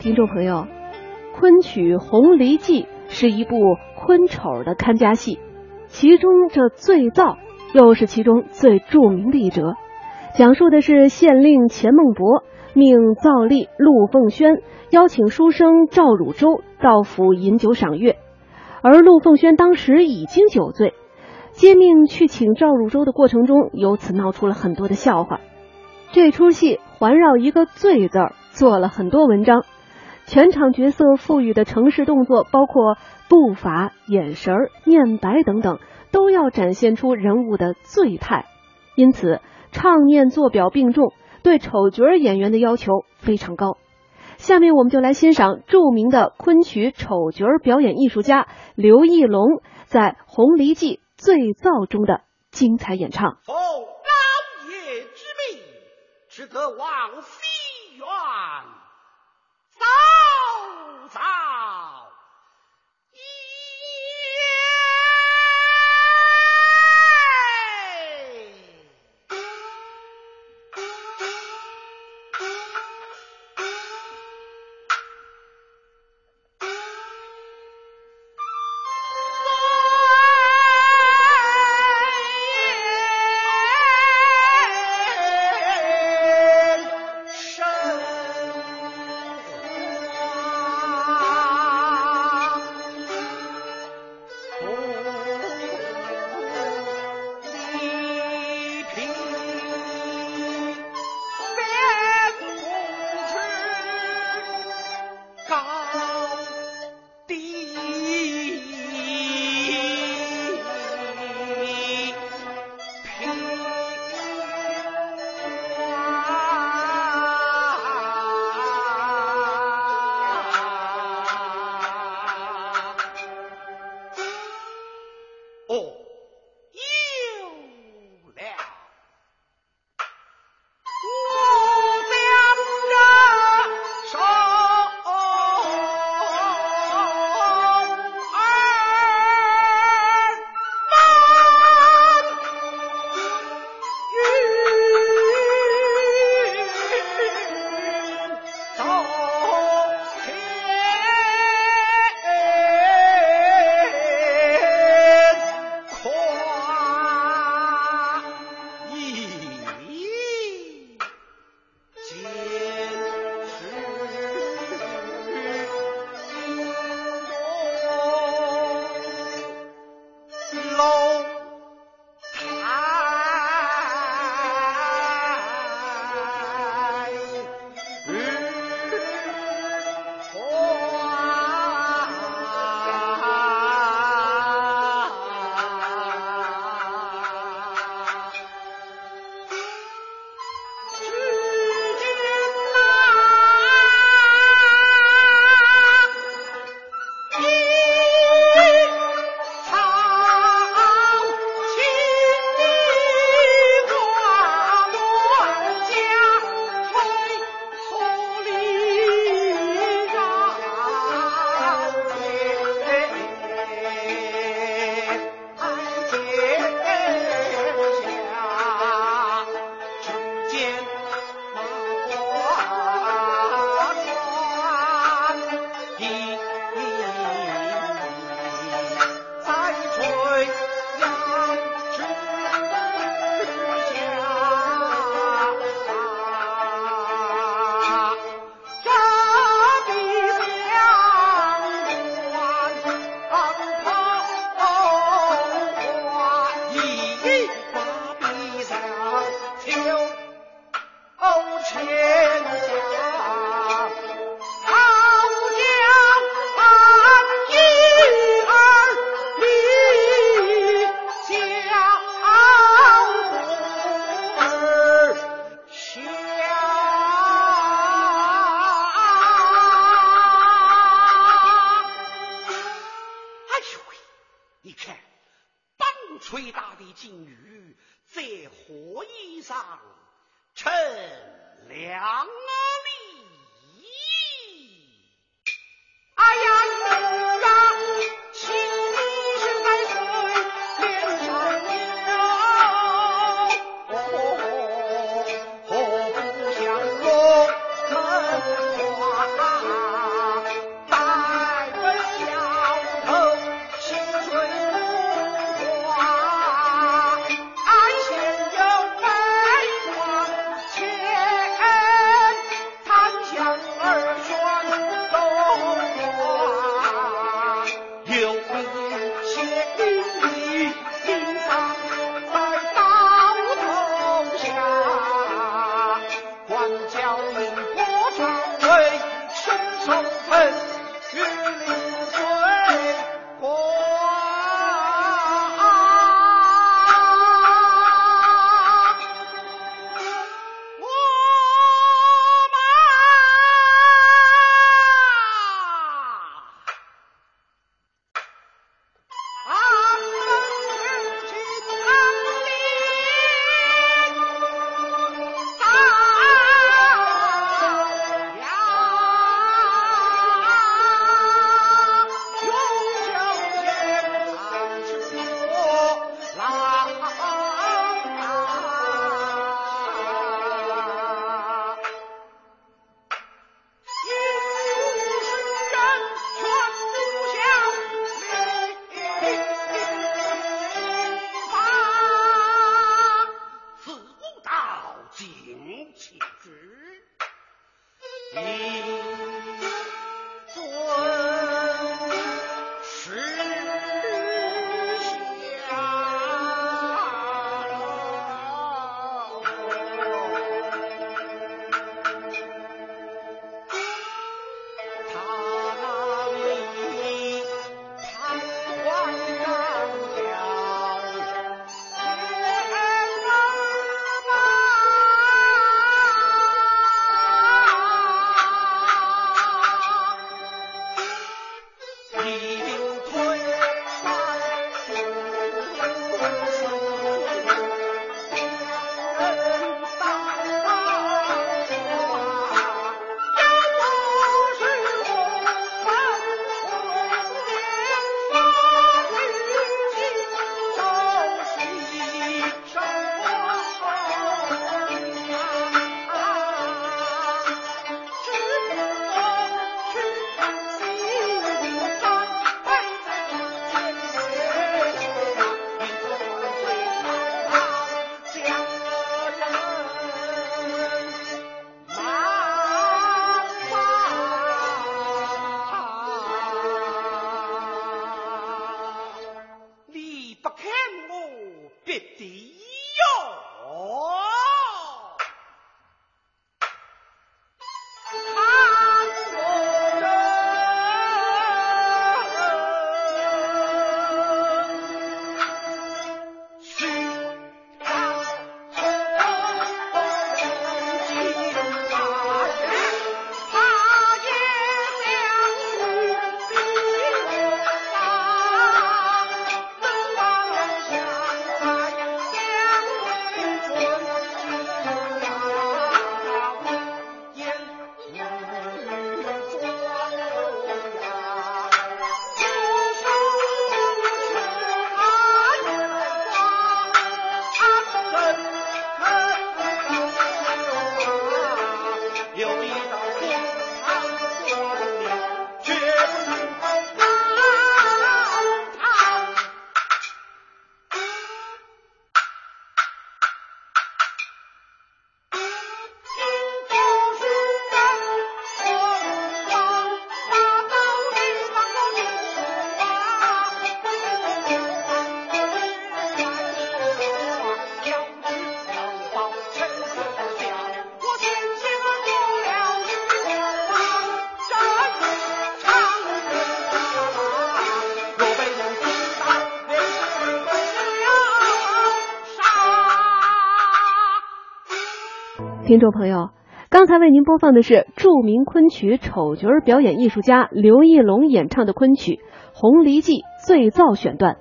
听众朋友，昆曲《红梨记》是一部昆丑的看家戏，其中这醉造又是其中最著名的一折，讲述的是县令钱孟博命造吏陆凤轩邀请书生赵汝州到府饮酒赏月，而陆凤轩当时已经酒醉，接命去请赵汝州的过程中，由此闹出了很多的笑话。这出戏环绕一个“醉”字儿做了很多文章。全场角色赋予的城市动作，包括步伐、眼神、念白等等，都要展现出人物的醉态。因此，唱念做表并重，对丑角演员的要求非常高。下面我们就来欣赏著名的昆曲丑角表演艺术家刘义隆在《红梨记》醉造中的精彩演唱。奉老爷之命，只得往死 all. 天下好将安，婴儿立家。哎呦喂，你看棒槌打的金鱼在荷叶上沉。凉啊。友谊听众朋友，刚才为您播放的是著名昆曲丑角表演艺术家刘义龙演唱的昆曲《红梨记·醉造》选段。